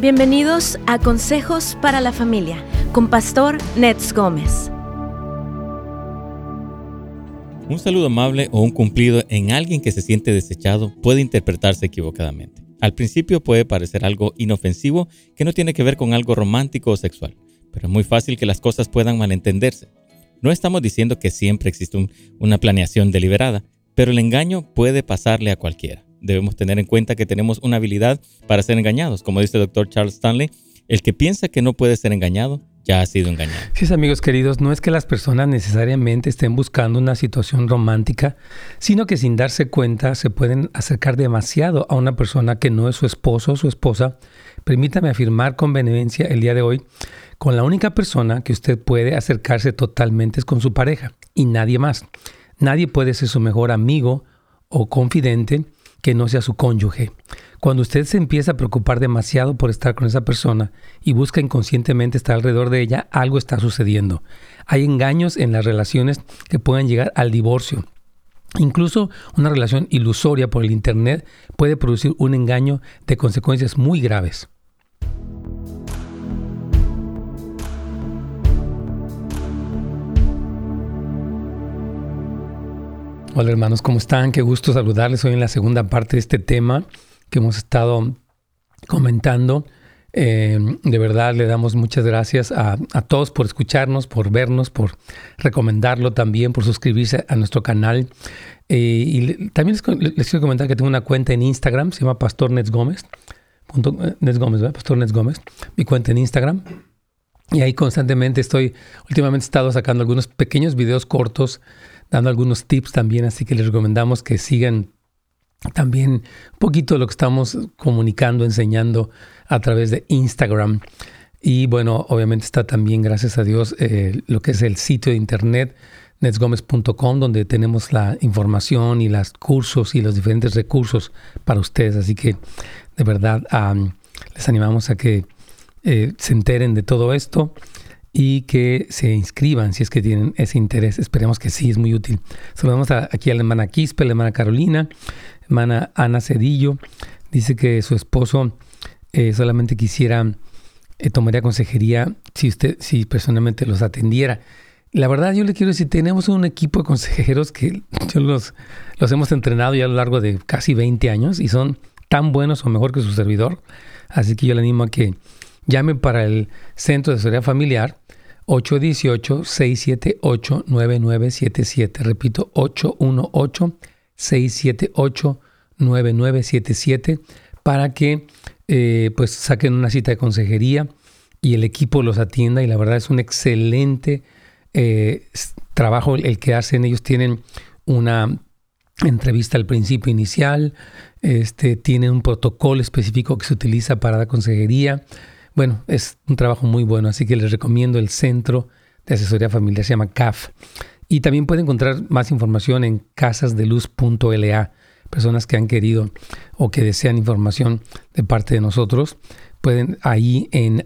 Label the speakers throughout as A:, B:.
A: Bienvenidos a Consejos para la Familia con Pastor Nets Gómez.
B: Un saludo amable o un cumplido en alguien que se siente desechado puede interpretarse equivocadamente. Al principio puede parecer algo inofensivo que no tiene que ver con algo romántico o sexual, pero es muy fácil que las cosas puedan malentenderse. No estamos diciendo que siempre existe una planeación deliberada, pero el engaño puede pasarle a cualquiera debemos tener en cuenta que tenemos una habilidad para ser engañados. Como dice el doctor Charles Stanley, el que piensa que no puede ser engañado ya ha sido engañado.
C: Sí, amigos queridos, no es que las personas necesariamente estén buscando una situación romántica, sino que sin darse cuenta se pueden acercar demasiado a una persona que no es su esposo o su esposa. Permítame afirmar con benevolencia el día de hoy, con la única persona que usted puede acercarse totalmente es con su pareja y nadie más. Nadie puede ser su mejor amigo o confidente que no sea su cónyuge. Cuando usted se empieza a preocupar demasiado por estar con esa persona y busca inconscientemente estar alrededor de ella, algo está sucediendo. Hay engaños en las relaciones que pueden llegar al divorcio. Incluso una relación ilusoria por el Internet puede producir un engaño de consecuencias muy graves. Hola hermanos, ¿cómo están? Qué gusto saludarles hoy en la segunda parte de este tema que hemos estado comentando. Eh, de verdad le damos muchas gracias a, todos por escucharnos, por vernos, por recomendarlo también, por suscribirse a nuestro canal. Eh, y también les, quiero comentar que tengo una cuenta en Instagram, se llama Pastor Nets Gómez. Eh, Nets Gómez, Pastor Nets Gómez, mi cuenta en Instagram. Y ahí constantemente estoy, últimamente he estado sacando algunos pequeños videos cortos dando algunos tips también, así que les recomendamos que sigan también un poquito lo que estamos comunicando, enseñando a través de Instagram. Y bueno, obviamente está también, gracias a Dios, eh, lo que es el sitio de internet netsgomez.com, donde tenemos la información y los cursos y los diferentes recursos para ustedes. Así que de verdad les animamos a que eh, se enteren de todo esto y que se inscriban si es que tienen ese interés. Esperemos que sí, es muy útil. Saludamos aquí a la hermana Quispe, la hermana Carolina, hermana Ana Cedillo. Dice que su esposo eh, solamente quisiera, eh, tomaría consejería si usted, si personalmente los atendiera. La verdad, yo le quiero decir, tenemos un equipo de consejeros que yo los, los hemos entrenado ya a lo largo de casi 20 años y son tan buenos o mejor que su servidor. Así que yo le animo a que Llame para el Centro de Seguridad Familiar 818-678-9977. Repito, 818-678-9977 para que eh, pues saquen una cita de consejería y el equipo los atienda. Y la verdad es un excelente eh, trabajo el que hacen. Ellos tienen una entrevista al principio inicial, este, tienen un protocolo específico que se utiliza para la consejería bueno, es un trabajo muy bueno, así que les recomiendo el Centro de Asesoría Familiar, se llama CAF. Y también pueden encontrar más información en casasdeluz.la. Personas que han querido o que desean información de parte de nosotros, pueden ahí en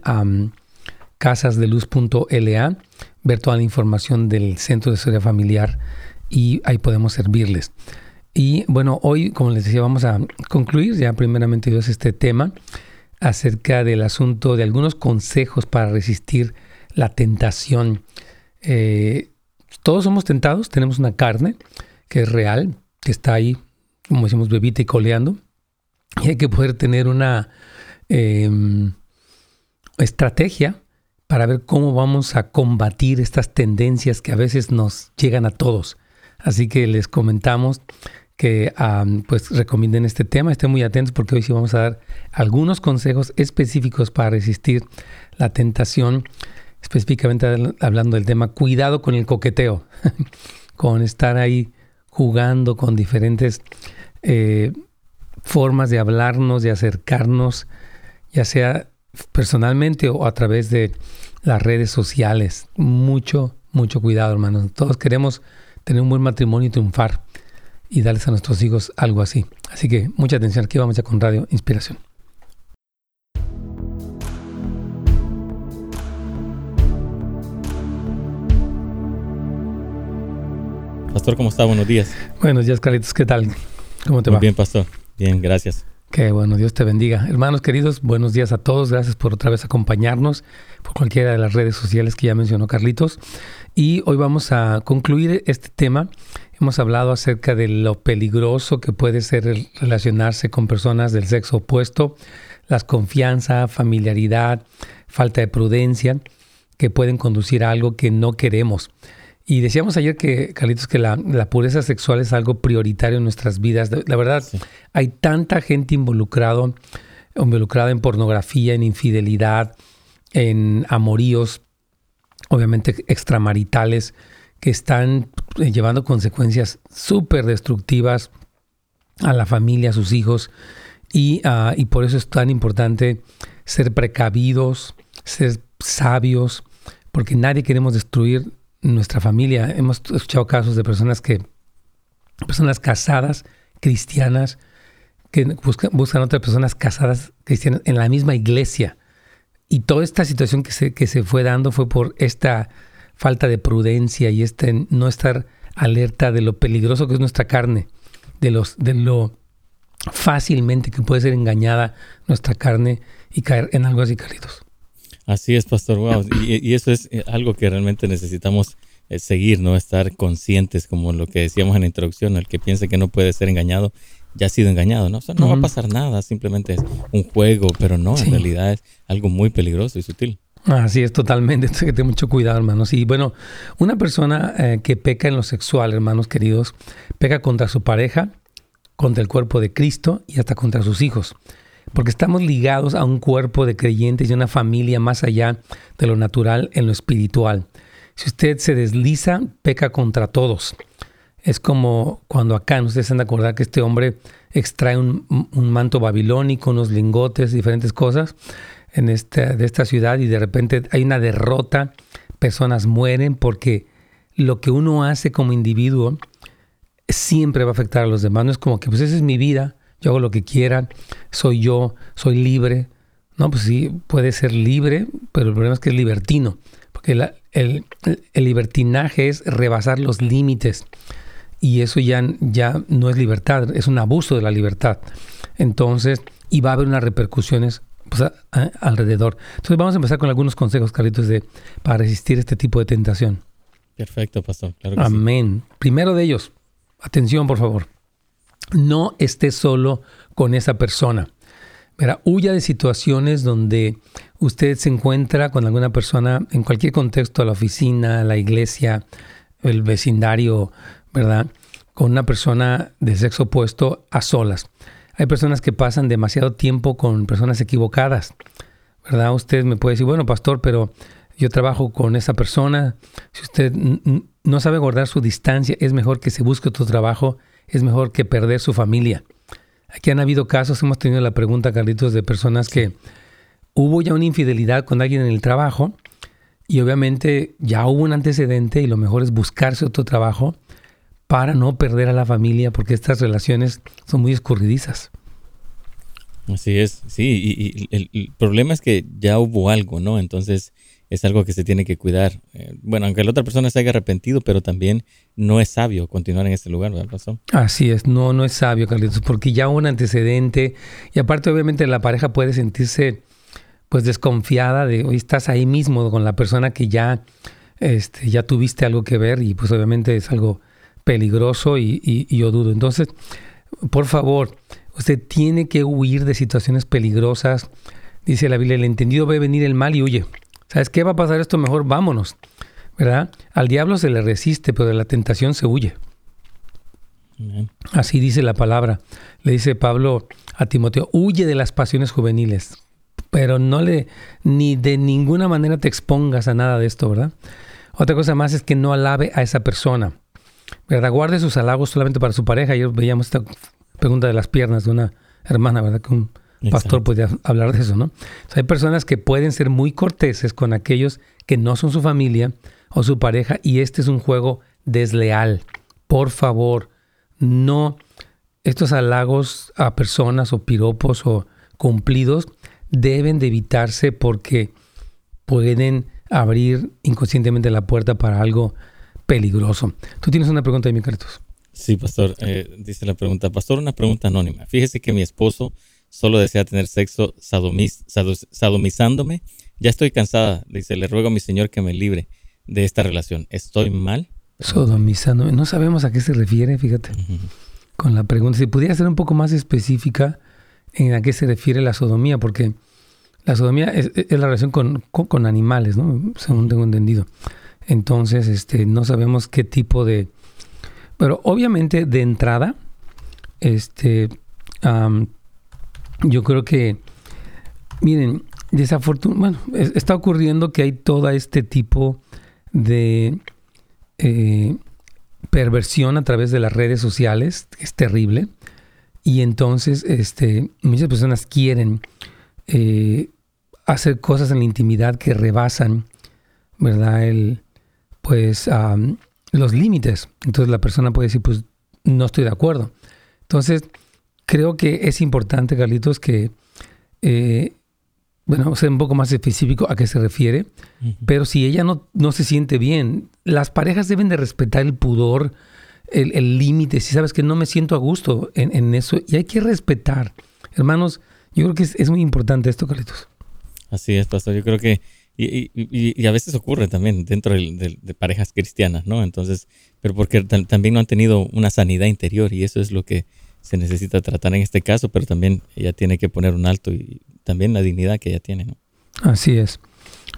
C: casasdeluz.la ver toda la información del Centro de Asesoría Familiar y ahí podemos servirles. Y bueno, hoy, como les decía, vamos a concluir ya primeramente Dios este tema acerca del asunto de algunos consejos para resistir la tentación. Eh, todos somos tentados, tenemos una carne que es real, que está ahí, como decimos, bebita y coleando, y hay que poder tener una em, estrategia para ver cómo vamos a combatir estas tendencias que a veces nos llegan a todos. Así que les comentamos que pues recomienden este tema. Estén muy atentos porque hoy sí vamos a dar algunos consejos específicos para resistir la tentación, específicamente hablando del tema cuidado con el coqueteo, con estar ahí jugando con diferentes eh, formas de hablarnos, de acercarnos, ya sea personalmente o a través de las redes sociales. Mucho, mucho cuidado, hermanos. Todos queremos tener un buen matrimonio y triunfar y darles a nuestros hijos algo así. Así que mucha atención, aquí vamos ya con Radio Inspiración.
B: Pastor, ¿cómo está? Buenos días.
C: Buenos días, Carlitos. ¿Qué tal? ¿Cómo te
B: Muy
C: va?
B: Bien, Pastor. Bien, gracias.
C: Qué bueno, Dios te bendiga. Hermanos queridos, buenos días a todos. Gracias por otra vez acompañarnos por cualquiera de las redes sociales que ya mencionó Carlitos. Y hoy vamos a concluir este tema. Hemos hablado acerca de lo peligroso que puede ser relacionarse con personas del sexo opuesto, las confianza, familiaridad, falta de prudencia que pueden conducir a algo que no queremos. Y decíamos ayer que, Carlitos, que la, pureza sexual es algo prioritario en nuestras vidas. La verdad, hay tanta gente involucrado, involucrada en pornografía, en infidelidad, en amoríos, obviamente extramaritales, que están eh, llevando consecuencias súper destructivas a la familia, a sus hijos. Y, ah, y por eso es tan importante ser precavidos, ser sabios, porque nadie queremos destruir nuestra familia. Hemos escuchado casos de personas que, personas casadas, cristianas, que buscan, buscan otras personas casadas cristianas en la misma iglesia. Y toda esta situación que se, que se fue dando fue por esta falta de prudencia y este no estar alerta de lo peligroso que es nuestra carne, de, los, de lo fácilmente que puede ser engañada nuestra carne y caer en algo así, Carlitos.
B: Así es, Pastor. Wow. Y, eso es eh, algo que realmente necesitamos eh, seguir, ¿no? Estar conscientes, como lo que decíamos en la introducción, el que piense que no puede ser engañado, ya ha sido engañado, ¿no? O sea, no va a pasar nada, simplemente es un juego, pero no, en realidad es algo muy peligroso y sutil.
C: Así es, totalmente. Entonces, que tener mucho cuidado, hermanos. Y bueno, una persona eh, que peca en lo sexual, hermanos queridos, peca contra su pareja, contra el cuerpo de Cristo y hasta contra sus hijos porque estamos ligados a un cuerpo de creyentes y una familia más allá de lo natural en lo espiritual. Si usted se desliza, peca contra todos. Es como cuando acá, ustedes han de acordar que este hombre extrae un, manto babilónico, unos lingotes, diferentes cosas en este, de esta ciudad y de repente hay una derrota, personas mueren porque lo que uno hace como individuo siempre va a afectar a los demás. No es como que, pues esa es mi vida, yo hago lo que quiera, soy yo, soy libre. No, pues sí, puede ser libre, pero el problema es que es libertino, porque el, libertinaje es rebasar los límites y eso ya, ya no es libertad, es un abuso de la libertad. Entonces, y va a haber unas repercusiones pues, alrededor. Entonces vamos a empezar con algunos consejos, Carlitos, de, para resistir este tipo de tentación.
B: Perfecto, pastor.
C: Amén. Primero de ellos, atención, por favor no esté solo con esa persona. Verá, huya de situaciones donde usted se encuentra con alguna persona en cualquier contexto, la oficina, la iglesia, el vecindario, ¿verdad? Con una persona de sexo opuesto a solas. Hay personas que pasan demasiado tiempo con personas equivocadas, ¿verdad? Usted me puede decir, bueno, pastor, pero yo trabajo con esa persona. Si usted no sabe guardar su distancia, es mejor que se busque otro trabajo es mejor que perder su familia. Aquí han habido casos, hemos tenido la pregunta, Carlitos, de personas que hubo ya una infidelidad con alguien en el trabajo y obviamente ya hubo un antecedente y lo mejor es buscarse otro trabajo para no perder a la familia porque estas relaciones son muy escurridizas.
B: Así es, sí, y, el, el, problema es que ya hubo algo, ¿no? Entonces es algo que se tiene que cuidar. Eh, bueno, aunque la otra persona se haya arrepentido, pero también no es sabio continuar en este lugar, ¿verdad, Pastor?
C: Así es, no, no es sabio, Carlitos, porque ya un antecedente y aparte obviamente la pareja puede sentirse pues desconfiada de, hoy estás ahí mismo con la persona que ya, este, ya tuviste algo que ver y pues obviamente es algo peligroso y, y yo dudo. Entonces, por favor, usted tiene que huir de situaciones peligrosas. Dice la Biblia, el entendido ve venir el mal y huye. ¿Sabes qué va a pasar esto? Mejor vámonos. ¿Verdad? Al diablo se le resiste, pero de la tentación se huye. Así dice la palabra. Le dice Pablo a Timoteo, huye de las pasiones juveniles, pero no le, ni de ninguna manera te expongas a nada de esto, ¿verdad? Otra cosa más es que no alabe a esa persona, ¿verdad? Guarde sus halagos solamente para su pareja. Ayer veíamos esta pregunta de las piernas de una hermana, ¿verdad? Que pastor podría hablar de eso, ¿no? hay personas que pueden ser muy corteses con aquellos que no son su familia o su pareja y este es un juego desleal. Por favor, no estos halagos a personas o piropos o cumplidos deben de evitarse porque pueden abrir inconscientemente la puerta para algo peligroso. Tú tienes una pregunta de mi Carlos.
B: Sí, pastor. Eh, dice la pregunta. Pastor, una pregunta anónima. Fíjese que mi esposo solo desea tener sexo sadomizándome. Ya estoy cansada. Dice, le ruego a mi Señor que me libre de esta relación. ¿Estoy mal?
C: Sodomizándome. No sabemos a qué se refiere, fíjate. Con la pregunta. Si pudiera ser un poco más específica en a qué se refiere la sodomía, porque la sodomía es, la relación con, con, animales, ¿no? Según tengo entendido. Entonces, este, no sabemos qué tipo de... Pero obviamente de entrada, este, yo creo que, miren, desafortunadamente, bueno, está ocurriendo que hay todo este tipo de eh, perversión a través de las redes sociales, es terrible, y entonces este, muchas personas quieren eh, hacer cosas en la intimidad que rebasan, ¿verdad? El, pues los límites. Entonces la persona puede decir, pues no estoy de acuerdo. Entonces, creo que es importante, Carlitos, que, eh, bueno, sea un poco más específico a qué se refiere, pero si ella no, no se siente bien, las parejas deben de respetar el pudor, el límite, si sabes que no me siento a gusto en, eso, y hay que respetar. Hermanos, yo creo que es, muy importante esto, Carlitos.
B: Así es, pastor. Yo creo que, y, y, a veces ocurre también dentro de, de, parejas cristianas, ¿no? Entonces, pero porque también no han tenido una sanidad interior y eso es lo que se necesita tratar en este caso, pero también ella tiene que poner un alto y también la dignidad que ella tiene. ¿no?
C: Así es.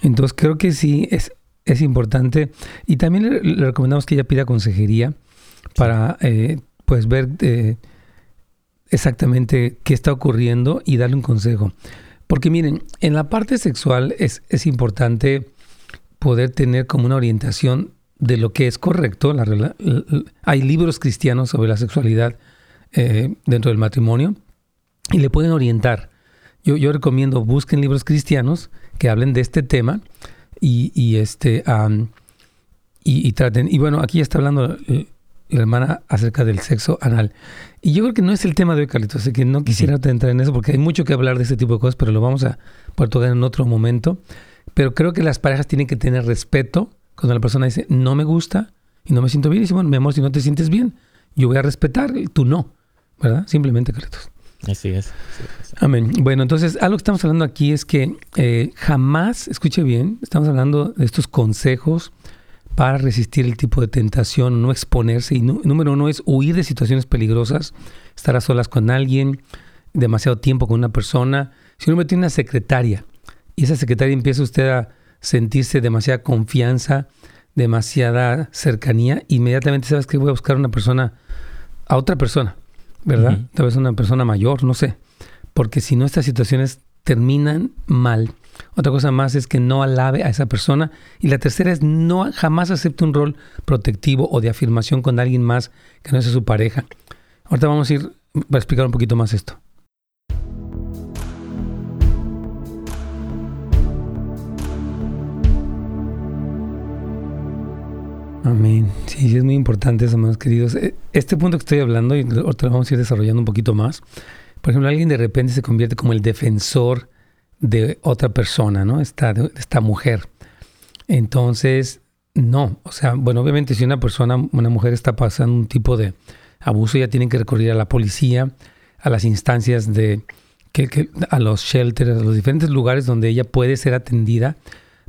C: Entonces creo que sí es, es importante y también le, recomendamos que ella pida consejería para eh, pues ver eh, exactamente qué está ocurriendo y darle un consejo. Porque miren, en la parte sexual es, es importante poder tener como una orientación de lo que es correcto. La, hay libros cristianos sobre la sexualidad eh, dentro del matrimonio y le pueden orientar. Yo, yo recomiendo busquen libros cristianos que hablen de este tema y, y este y, traten. Y bueno, aquí está hablando la hermana acerca del sexo anal. Y yo creo que no es el tema de hoy, Carlitos, así que no quisiera entrar en eso porque hay mucho que hablar de este tipo de cosas, pero lo vamos a poder tocar en otro momento. Pero creo que las parejas tienen que tener respeto cuando la persona dice, no me gusta y no me siento bien. Y dice, bueno, mi amor, si no te sientes bien, yo voy a respetar, tú no. ¿Verdad? Simplemente, Carlitos.
B: Así es.
C: Amén. Bueno, entonces, algo que estamos hablando aquí es que eh, jamás, escuche bien, estamos hablando de estos consejos para resistir el tipo de tentación, no exponerse. Y número uno es huir de situaciones peligrosas, estar a solas con alguien, demasiado tiempo con una persona. Si uno tiene una secretaria y esa secretaria empieza usted a sentirse demasiada confianza, demasiada cercanía, inmediatamente sabes que voy a buscar una persona, a otra persona ¿verdad? Tal vez una persona mayor, no sé. Porque si no, estas situaciones terminan mal. Otra cosa más es que no alabe a esa persona. Y la tercera es no jamás acepte un rol protectivo o de afirmación con alguien más que no sea su pareja. Ahorita vamos a ir para explicar un poquito más esto. Amén. Sí, es muy importante eso, hermanos queridos. Eh, este punto que estoy hablando, y ahorita lo vamos a ir desarrollando un poquito más. Por ejemplo, alguien de repente se convierte como el defensor de otra persona, ¿no? Esta, esta mujer. Entonces, no. O sea, bueno, obviamente si una persona, una mujer está pasando un tipo de abuso, ya tienen que recurrir a la policía, a las instancias de, que, a los shelters, a los diferentes lugares donde ella puede ser atendida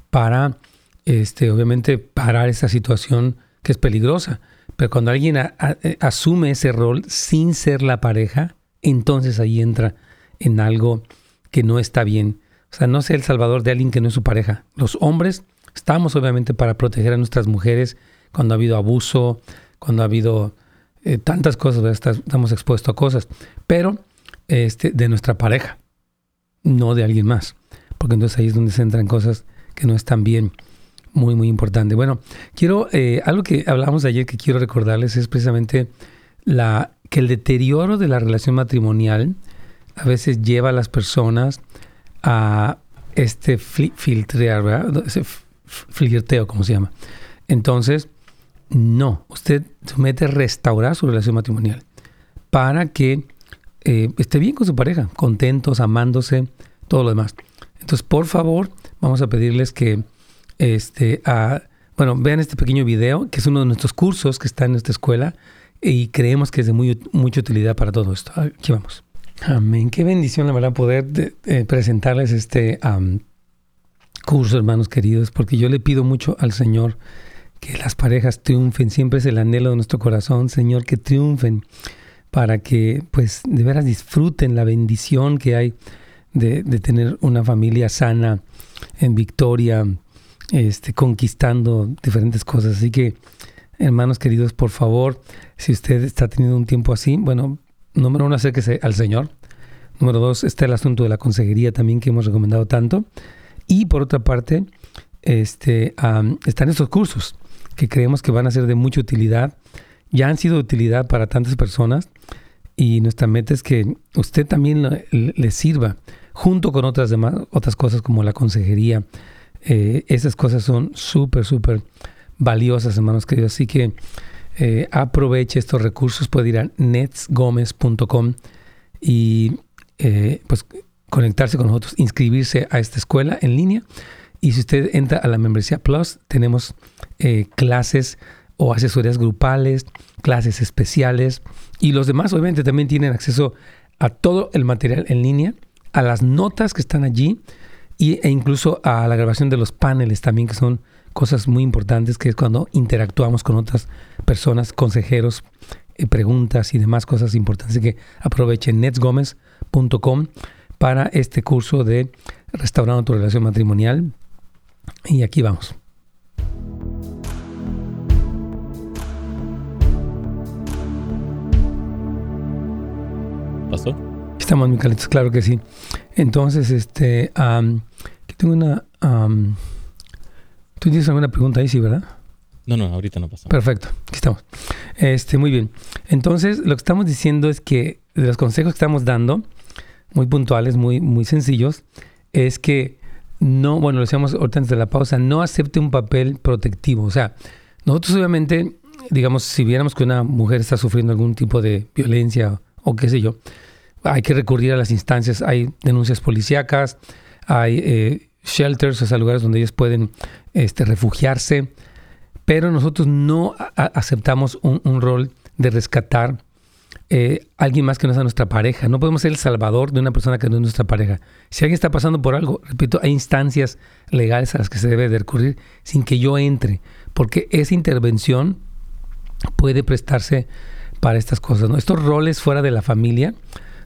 C: para este, obviamente parar esa situación que es peligrosa. Pero cuando alguien eh, asume ese rol sin ser la pareja, entonces ahí entra en algo que no está bien. O sea, no sea el salvador de alguien que no es su pareja. Los hombres estamos obviamente para proteger a nuestras mujeres cuando ha habido abuso, cuando ha habido eh, tantas cosas, estamos expuestos a cosas, pero este, de nuestra pareja, no de alguien más. Porque entonces ahí es donde se entran cosas que no están bien muy, muy importante. Bueno, quiero, eh, algo que hablamos ayer que quiero recordarles es precisamente la, que el deterioro de la relación matrimonial a veces lleva a las personas a este filtrear, ¿verdad? Ese flirteo, como se llama. Entonces, no, usted somete a restaurar su relación matrimonial para que eh, esté bien con su pareja, contentos, amándose, todo lo demás. Entonces, por favor, vamos a pedirles que este, bueno, vean este pequeño video, que es uno de nuestros cursos que está en nuestra escuela y creemos que es de muy, mucha utilidad para todo esto. Aquí vamos. Amén. Qué bendición, la verdad, poder presentarles este curso, hermanos queridos, porque yo le pido mucho al Señor que las parejas triunfen. Siempre es el anhelo de nuestro corazón, Señor, que triunfen para que, pues, de veras disfruten la bendición que hay de tener una familia sana, en victoria, este, conquistando diferentes cosas. Así que, hermanos queridos, por favor, si usted está teniendo un tiempo así, bueno, número uno, acérquese al Señor. Número dos, está el asunto de la consejería también que hemos recomendado tanto. Y por otra parte, este, están estos cursos que creemos que van a ser de mucha utilidad. Ya han sido de utilidad para tantas personas y nuestra meta es que usted también le, sirva junto con otras, demás, otras cosas como la consejería. Eh, esas cosas son súper, súper valiosas, hermanos queridos. Así que eh, aproveche estos recursos. Puede ir a netsgomez.com y eh, pues conectarse con nosotros, inscribirse a esta escuela en línea. Y si usted entra a la membresía Plus, tenemos clases o asesorías grupales, clases especiales. Y los demás obviamente también tienen acceso a todo el material en línea, a las notas que están allí e incluso a la grabación de los paneles también, que son cosas muy importantes, que es cuando interactuamos con otras personas, consejeros, eh, preguntas y demás cosas importantes. Así que aprovechen netsgomez.com para este curso de Restaurando tu relación matrimonial. Y aquí vamos.
B: ¿Pasó?
C: Estamos muy calientes, claro que sí. Entonces, este, aquí tengo una... ¿Tú tienes alguna pregunta ahí, sí, verdad?
B: No, no, ahorita no pasó.
C: Perfecto, aquí estamos. Este, muy bien. Entonces, lo que estamos diciendo es que de los consejos que estamos dando, muy puntuales, muy, muy sencillos, es que no, bueno, lo decíamos ahorita antes de la pausa, no acepte un papel protectivo. O sea, nosotros obviamente, digamos, si viéramos que una mujer está sufriendo algún tipo de violencia o qué sé yo, hay que recurrir a las instancias, hay denuncias policíacas, hay eh, shelters, o sea, lugares donde ellos pueden este, refugiarse, pero nosotros no aceptamos un, rol de rescatar eh, alguien más que no sea nuestra pareja. No podemos ser el salvador de una persona que no es nuestra pareja. Si alguien está pasando por algo, repito, hay instancias legales a las que se debe de recurrir sin que yo entre, porque esa intervención puede prestarse para estas cosas. Estos roles fuera de la familia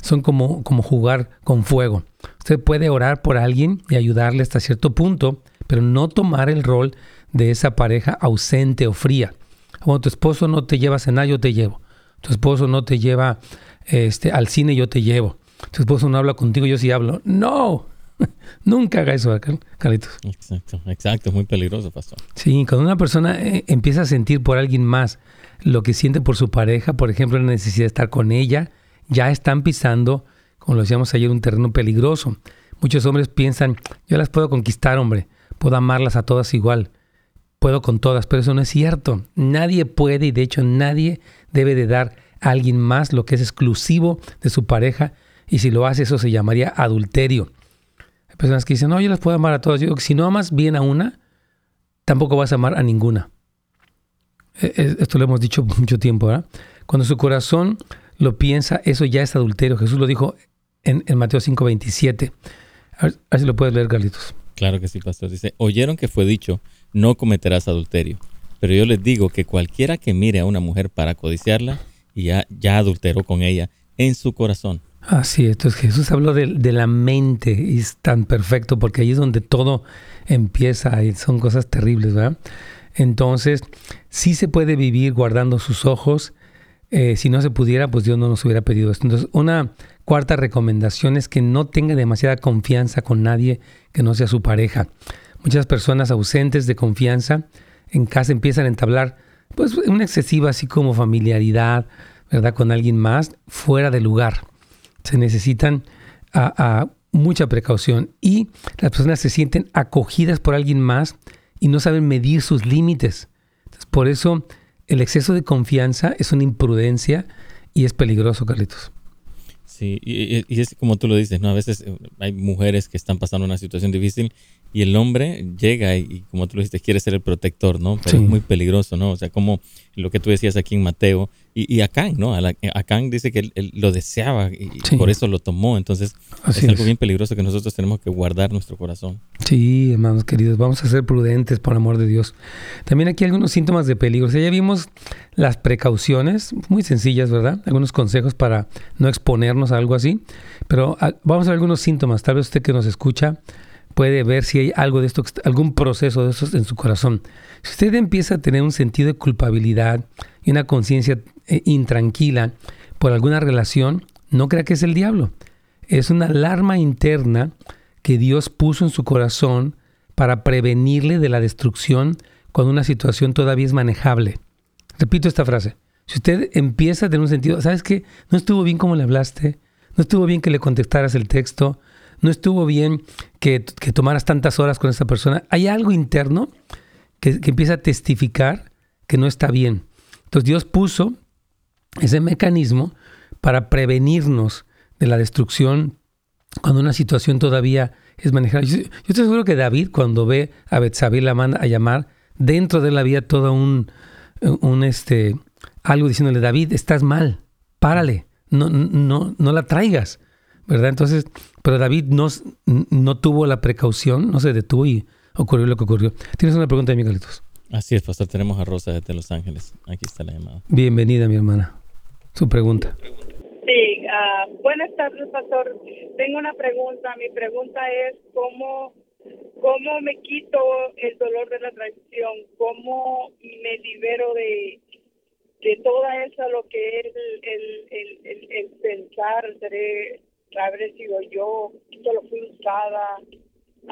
C: son como, como jugar con fuego. Usted puede orar por alguien y ayudarle hasta cierto punto, pero no tomar el rol de esa pareja ausente o fría. Cuando tu esposo no te lleva a cenar, yo te llevo tu esposo no te lleva este, al cine, yo te llevo. Tu esposo no habla contigo, yo sí hablo. No, nunca haga eso, Carlitos.
B: Exacto, exacto, es muy peligroso, pastor.
C: Sí, cuando una persona eh, empieza a sentir por alguien más lo que siente por su pareja, por ejemplo, la necesidad de estar con ella, ya están pisando, como lo decíamos ayer, un terreno peligroso. Muchos hombres piensan, yo las puedo conquistar, hombre, puedo amarlas a todas igual, puedo con todas, pero eso no es cierto. Nadie puede y de hecho nadie debe de dar a alguien más lo que es exclusivo de su pareja y si lo hace eso se llamaría adulterio. Hay personas que dicen, no, yo las puedo amar a todas. Digo si no amas bien a una, tampoco vas a amar a ninguna. E, esto lo hemos dicho mucho tiempo, ¿verdad? Cuando su corazón lo piensa, eso ya es adulterio. Jesús lo dijo en, en Mateo 5:27. A, ver, a ver si lo puedes leer, Carlitos.
B: Claro que sí, pastor. Dice, oyeron que fue dicho, no cometerás adulterio. Pero yo les digo que cualquiera que mire a una mujer para codiciarla, ya, ya adulteró con ella en su corazón.
C: Así es, entonces Jesús habló de, la mente y es tan perfecto porque ahí es donde todo empieza y son cosas terribles, ¿verdad? Entonces, sí se puede vivir guardando sus ojos. Eh, si no se pudiera, pues Dios no nos hubiera pedido esto. Entonces, una cuarta recomendación es que no tenga demasiada confianza con nadie que no sea su pareja. Muchas personas ausentes de confianza en casa empiezan a entablar pues una excesiva así como familiaridad, ¿verdad? Con alguien más fuera de lugar. Se necesitan mucha precaución y las personas se sienten acogidas por alguien más y no saben medir sus límites. por eso el exceso de confianza es una imprudencia y es peligroso, Carlitos.
B: Sí, y, es como tú lo dices, ¿no? A veces eh, hay mujeres que están pasando una situación difícil y el hombre llega y, como tú lo dijiste, quiere ser el protector, ¿no? Pero es muy peligroso, ¿no? O sea, como lo que tú decías aquí en Mateo, y, Acán, ¿no? Acán dice que él, lo deseaba y por eso lo tomó. Entonces es algo bien peligroso que nosotros tenemos que guardar nuestro corazón.
C: Sí, hermanos queridos, vamos a ser prudentes por amor de Dios. También aquí hay algunos síntomas de peligro. O sea, ya vimos las precauciones, muy sencillas, ¿verdad? Algunos consejos para no exponernos a algo así. Pero vamos a ver algunos síntomas. Tal vez usted que nos escucha puede ver si hay algo de esto, algún proceso de eso en su corazón. Si usted empieza a tener un sentido de culpabilidad y una conciencia eh, intranquila por alguna relación, no crea que es el diablo. Es una alarma interna que Dios puso en su corazón para prevenirle de la destrucción cuando una situación todavía es manejable. Repito esta frase. Si usted empieza a tener un sentido, ¿sabes qué? No estuvo bien como le hablaste, no estuvo bien que le contestaras el texto, no estuvo bien que, tomaras tantas horas con esa persona. Hay algo interno que, que empieza a testificar que no está bien. Entonces Dios puso ese mecanismo para prevenirnos de la destrucción cuando una situación todavía es manejable. Yo, estoy seguro que David, cuando ve a Betsabé, la manda a llamar, dentro de él había todo un, un este, algo diciéndole, David, estás mal, párale, no, no, no la traigas, ¿verdad? Entonces, pero David no, no tuvo la precaución, no se detuvo y ocurrió lo que ocurrió. ¿Tienes una pregunta de mí, Carlitos?
B: Así es, pastor. Tenemos a Rosa desde Los Ángeles. Aquí está la llamada.
C: Bienvenida, mi hermana. Su pregunta.
D: Sí, uh, buenas tardes, pastor. Tengo una pregunta. Mi pregunta es cómo, cómo me quito el dolor de la traición, cómo me libero de, de toda esa lo que es el, el, el, el pensar, seré, habré sido yo, solo fui usada,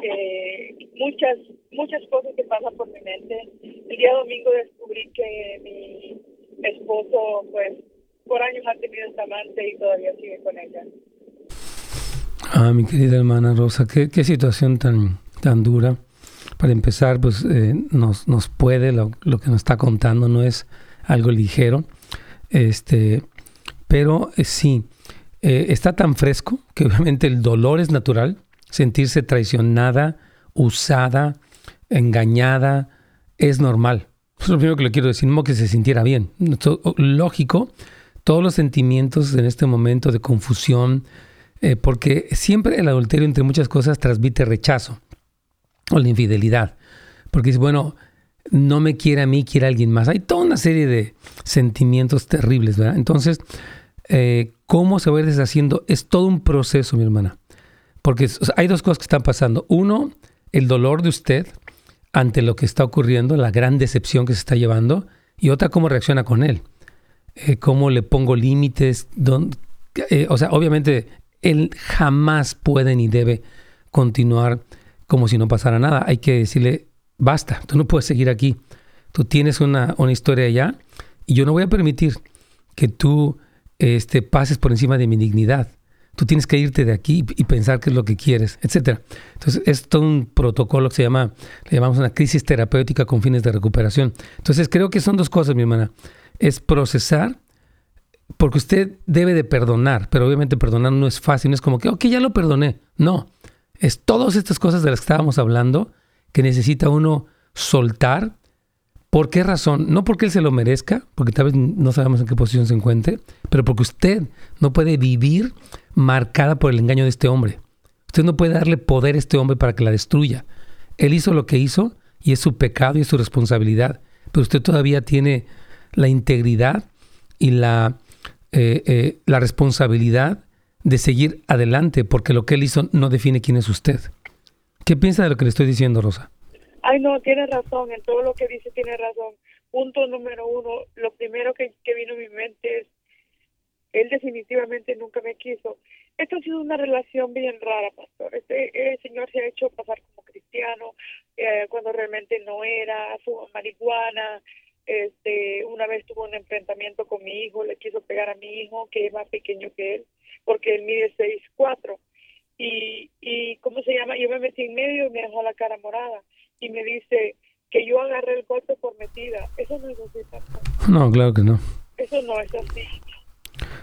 D: eh, muchas muchas cosas que pasan por mi mente. El día domingo descubrí que mi esposo, pues, por años ha tenido esta amante y todavía sigue con ella.
C: Ah, mi querida hermana Rosa, qué, qué situación tan, tan dura. Para empezar, pues eh, nos, nos puede, lo, lo, que nos está contando no es algo ligero, este, pero eh, sí, eh, está tan fresco que obviamente el dolor es natural, sentirse traicionada, usada, engañada, es normal. es lo primero que le quiero decir, no que se sintiera bien. Lógico, todos los sentimientos en este momento de confusión, eh, porque siempre el adulterio, entre muchas cosas, transmite rechazo o la infidelidad. Porque es bueno, no me quiere a mí, quiere a alguien más. Hay toda una serie de sentimientos terribles, ¿verdad? Entonces, eh, ¿cómo se va a ir deshaciendo? Es todo un proceso, mi hermana. Porque hay dos cosas que están pasando. Uno, el dolor de usted ante lo que está ocurriendo, la gran decepción que se está llevando, y otra, cómo reacciona con él. Eh, cómo le pongo límites. Eh, o sea, obviamente, él jamás puede ni debe continuar como si no pasara nada. Hay que decirle, basta, tú no puedes seguir aquí. Tú tienes una, una historia allá y yo no voy a permitir que tú este, pases por encima de mi dignidad. Tú tienes que irte de aquí y pensar qué es lo que quieres, etcétera. Entonces, es todo un protocolo que se llama, le llamamos una crisis terapéutica con fines de recuperación. Entonces, creo que son dos cosas, mi hermana. Es procesar, porque usted debe de perdonar, pero obviamente perdonar no es fácil, no es como que, ok, ya lo perdoné. No, es todas estas cosas de las que estábamos hablando que necesita uno soltar. ¿Por qué razón? No porque él se lo merezca, porque tal vez no sabemos en qué posición se encuentre, pero porque usted no puede vivir marcada por el engaño de este hombre. Usted no puede darle poder a este hombre para que la destruya. Él hizo lo que hizo y es su pecado y es su responsabilidad. Pero usted todavía tiene la integridad y la, eh, eh, la responsabilidad de seguir adelante porque lo que él hizo no define quién es usted. ¿Qué piensa de lo que le estoy diciendo, Rosa?
D: Ay, no, tiene razón. En todo lo que dice tiene razón. Punto número uno, lo primero que, que vino a mi mente es él definitivamente nunca me quiso. Esto ha sido una relación bien rara, pastor. Este el señor se ha hecho pasar como cristiano eh, cuando realmente no era, fumó marihuana. Este, una vez tuvo un enfrentamiento con mi hijo, le quiso pegar a mi hijo, que es más pequeño que él, porque él mide 6'4". Y, y, ¿cómo se llama? Yo me metí en medio y me dejó la cara morada. Y me dice que yo agarré el golpe por metida. Eso no es así.
C: No, claro que no.
D: Eso no es así.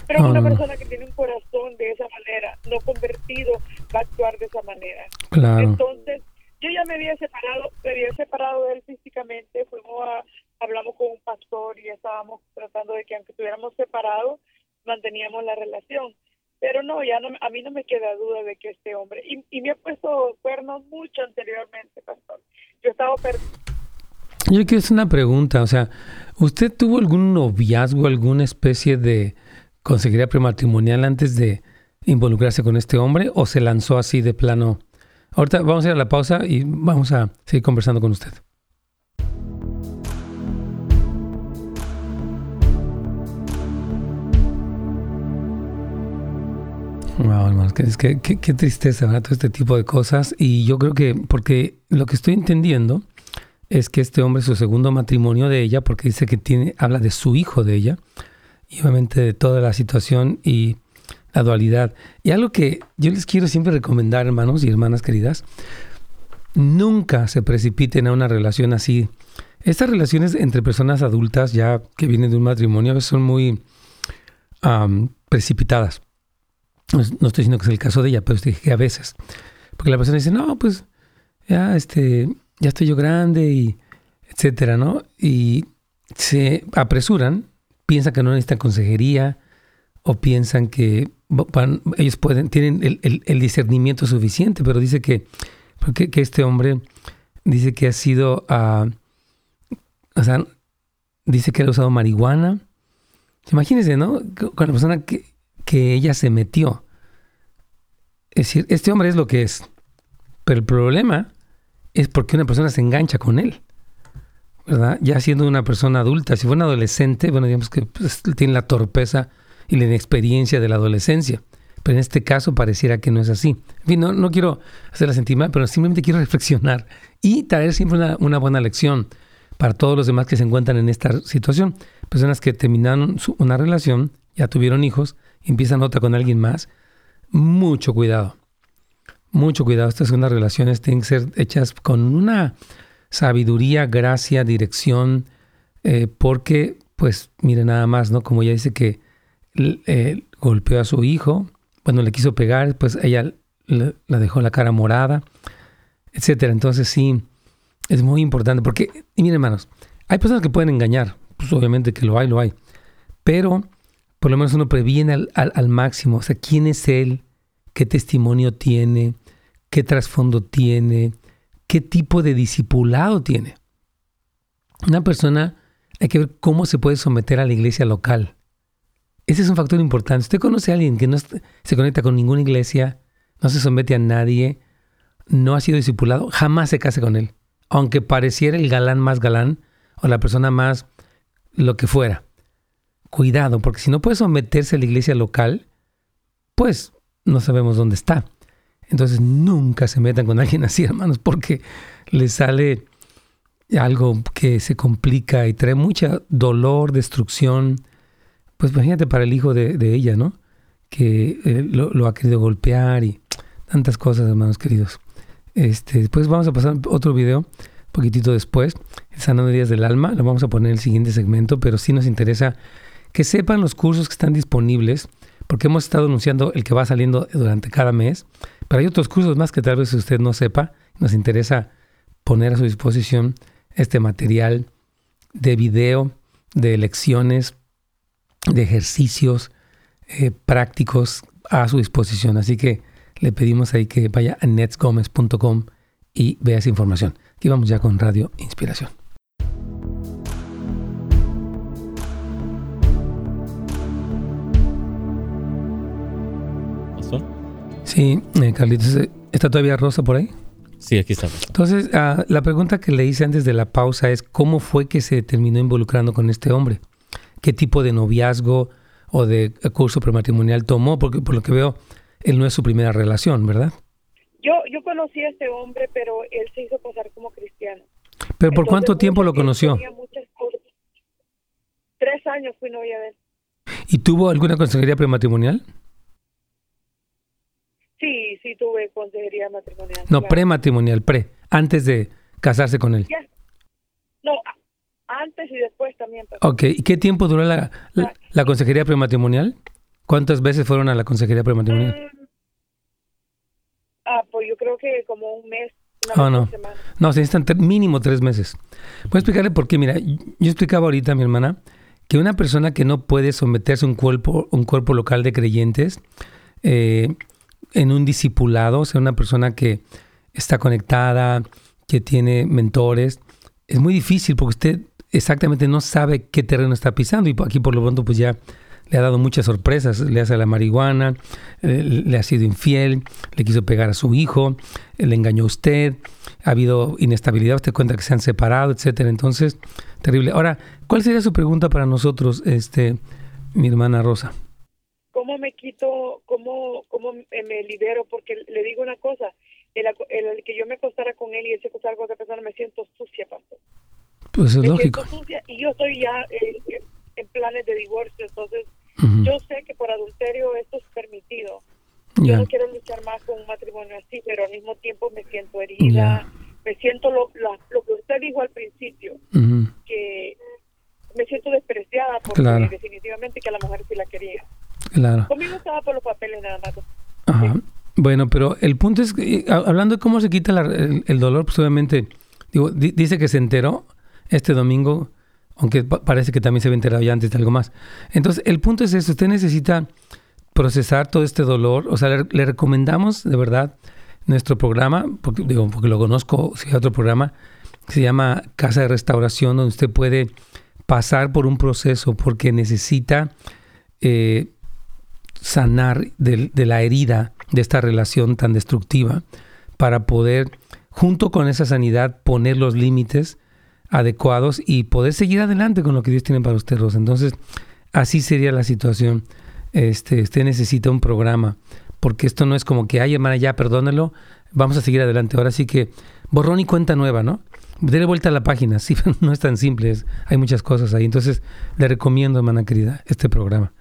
D: Pero una persona que tiene un corazón de esa manera, no convertido, va a actuar de esa manera.
C: Claro.
D: Entonces, yo ya me había separado, me había separado de él físicamente, fuimos a, hablamos con un pastor y estábamos tratando de que aunque estuviéramos separados, manteníamos la relación. Pero no, ya no, a mí no me queda duda de que este hombre, y, y me ha puesto cuernos mucho anteriormente, pastor. Yo estaba
C: Yo quiero hacer una pregunta, o sea, ¿usted tuvo algún noviazgo, alguna especie de consejería prematrimonial antes de involucrarse con este hombre o se lanzó así de plano? Ahorita vamos a ir a la pausa y vamos a seguir conversando con usted. Wow, hermanos, qué, qué, tristeza, ¿verdad? Todo este tipo de cosas. Y yo creo que, porque lo que estoy entendiendo es que este hombre es su segundo matrimonio de ella, porque dice que tiene, habla de su hijo de ella, y obviamente de toda la situación y la dualidad. Y algo que yo les quiero siempre recomendar, hermanos y hermanas queridas, nunca se precipiten a una relación así. Estas relaciones entre personas adultas, ya que vienen de un matrimonio, son muy precipitadas. No, estoy diciendo que es el caso de ella, pero estoy que a veces. Porque la persona dice, no, pues ya, este, ya estoy yo grande y etcétera, ¿no? Y se apresuran, piensan que no necesitan consejería o piensan que ellos pueden, tienen el, discernimiento suficiente, pero dice que, porque, que este hombre dice que ha sido, uh, o sea, dice que ha usado marihuana. Imagínense, ¿no? Con la persona que, que ella se metió. Es decir, este hombre es lo que es. Pero el problema es porque una persona se engancha con él. ¿Verdad? Ya siendo una persona adulta, si fue un adolescente, bueno, digamos que pues, tiene la torpeza y la inexperiencia de la adolescencia. Pero en este caso pareciera que no es así. En fin, no, no quiero hacer la sentir pero simplemente quiero reflexionar y traer siempre una, buena lección para todos los demás que se encuentran en esta situación. Personas que terminaron una relación, ya tuvieron hijos, empiezan otra con alguien más, mucho cuidado. Mucho cuidado. Estas son las relaciones tienen que ser hechas con una sabiduría, gracia, dirección, eh, porque, pues, mire nada más, ¿no? Como ella dice que eh, golpeó a su hijo, bueno, le quiso pegar, pues ella la dejó la cara morada, etcétera. Entonces, sí, es muy importante, porque, y miren, hermanos, hay personas que pueden engañar, pues obviamente que lo hay, lo hay, pero por lo menos uno previene al, máximo. O sea, quién es él, qué testimonio tiene, qué trasfondo tiene, qué tipo de discipulado tiene. Una persona, hay que ver cómo se puede someter a la iglesia local. Ese es un factor importante. Usted conoce a alguien que no se conecta con ninguna iglesia, no se somete a nadie, no ha sido discipulado, jamás se case con él. Aunque pareciera el galán más galán o la persona más lo que fuera cuidado, porque si no puede someterse a la iglesia local, pues no sabemos dónde está. Entonces nunca se metan con alguien así, hermanos, porque les sale algo que se complica y trae mucha dolor, destrucción. Pues imagínate para el hijo de, ella, ¿no? Que eh, lo, ha querido golpear y tantas cosas, hermanos queridos. Este, después vamos a pasar otro video, poquitito después, Sanando Días del Alma, lo vamos a poner en el siguiente segmento, pero sí nos interesa que sepan los cursos que están disponibles, porque hemos estado anunciando el que va saliendo durante cada mes, pero hay otros cursos más que tal vez usted no sepa. Nos interesa poner a su disposición este material de video, de lecciones, de ejercicios eh, prácticos a su disposición. Así que le pedimos ahí que vaya a netsgomez.com y vea esa información. Aquí vamos ya con Radio Inspiración. Sí, eh, Carlitos, eh, ¿está todavía Rosa por ahí?
B: Sí, aquí está.
C: Entonces, ah, la pregunta que le hice antes de la pausa es, ¿cómo fue que se terminó involucrando con este hombre? ¿Qué tipo de noviazgo o de curso prematrimonial tomó? Porque por lo que veo, él no es su primera relación, ¿verdad?
D: Yo, yo conocí a este hombre, pero él se hizo pasar como cristiano.
C: ¿Pero por cuánto tiempo lo conoció?
D: Tres años fui novia de él.
C: ¿Y tuvo alguna consejería prematrimonial?
D: Sí, tuve consejería matrimonial.
C: No, prematrimonial, pre, antes de casarse con él.
D: No, antes y después también.
C: Ok, ¿y qué tiempo duró la, la, consejería prematrimonial? ¿Cuántas veces fueron a la consejería prematrimonial?
D: Mm, ah, pues yo creo que como un mes
C: Oh, no. No, se necesitan mínimo tres meses. Voy a explicarle por qué. Mira, yo explicaba ahorita a mi hermana que una persona que no puede someterse a un cuerpo, un cuerpo local de creyentes eh, en un discipulado, o sea, una persona que está conectada, que tiene mentores, es muy difícil porque usted exactamente no sabe qué terreno está pisando y aquí por lo pronto pues ya le ha dado muchas sorpresas, le hace la marihuana, eh, le ha sido infiel, le quiso pegar a su hijo, eh, le engañó a usted, ha habido inestabilidad, usted cuenta que se han separado, etcétera. Entonces, terrible. Ahora, ¿cuál sería su pregunta para nosotros, este, mi hermana Rosa?
D: ¿Cómo me quito, cómo, cómo me libero? Porque le digo una cosa, el, el, que yo me acostara con él y él se acostara con otra persona, me siento sucia, pastor.
C: Pues es lógico.
D: y yo estoy ya en planes de divorcio, entonces yo sé que por adulterio esto es permitido. Yo no quiero luchar más con un matrimonio así, pero al mismo tiempo me siento herida, me siento lo, lo, que usted dijo al principio, que me siento despreciada porque definitivamente que a la mujer sí la quería.
C: Claro.
D: Conmigo estaba por los papeles nada más.
C: Bueno, pero el punto es, que, hablando de cómo se quita el, dolor, pues obviamente, digo, dice que se enteró este domingo aunque parece que también se había enterado ya antes de algo más. Entonces, el punto es eso, usted necesita procesar todo este dolor, o sea, le, recomendamos de verdad nuestro programa, porque, digo, porque lo conozco, si hay otro programa, se llama Casa de Restauración, donde usted puede pasar por un proceso porque necesita eh, sanar de, de la herida de esta relación tan destructiva para poder, junto con esa sanidad, poner los límites adecuados y poder seguir adelante con lo que Dios tiene para usted, Rosa. Entonces, así sería la situación. Este, usted necesita un programa, porque esto no es como que, ay, hermana, ya, perdónelo, vamos a seguir adelante. Ahora sí que borrón y cuenta nueva, ¿no? Dele vuelta a la página, sí, no es tan simple, hay muchas cosas ahí. Entonces, le recomiendo, hermana querida, este programa.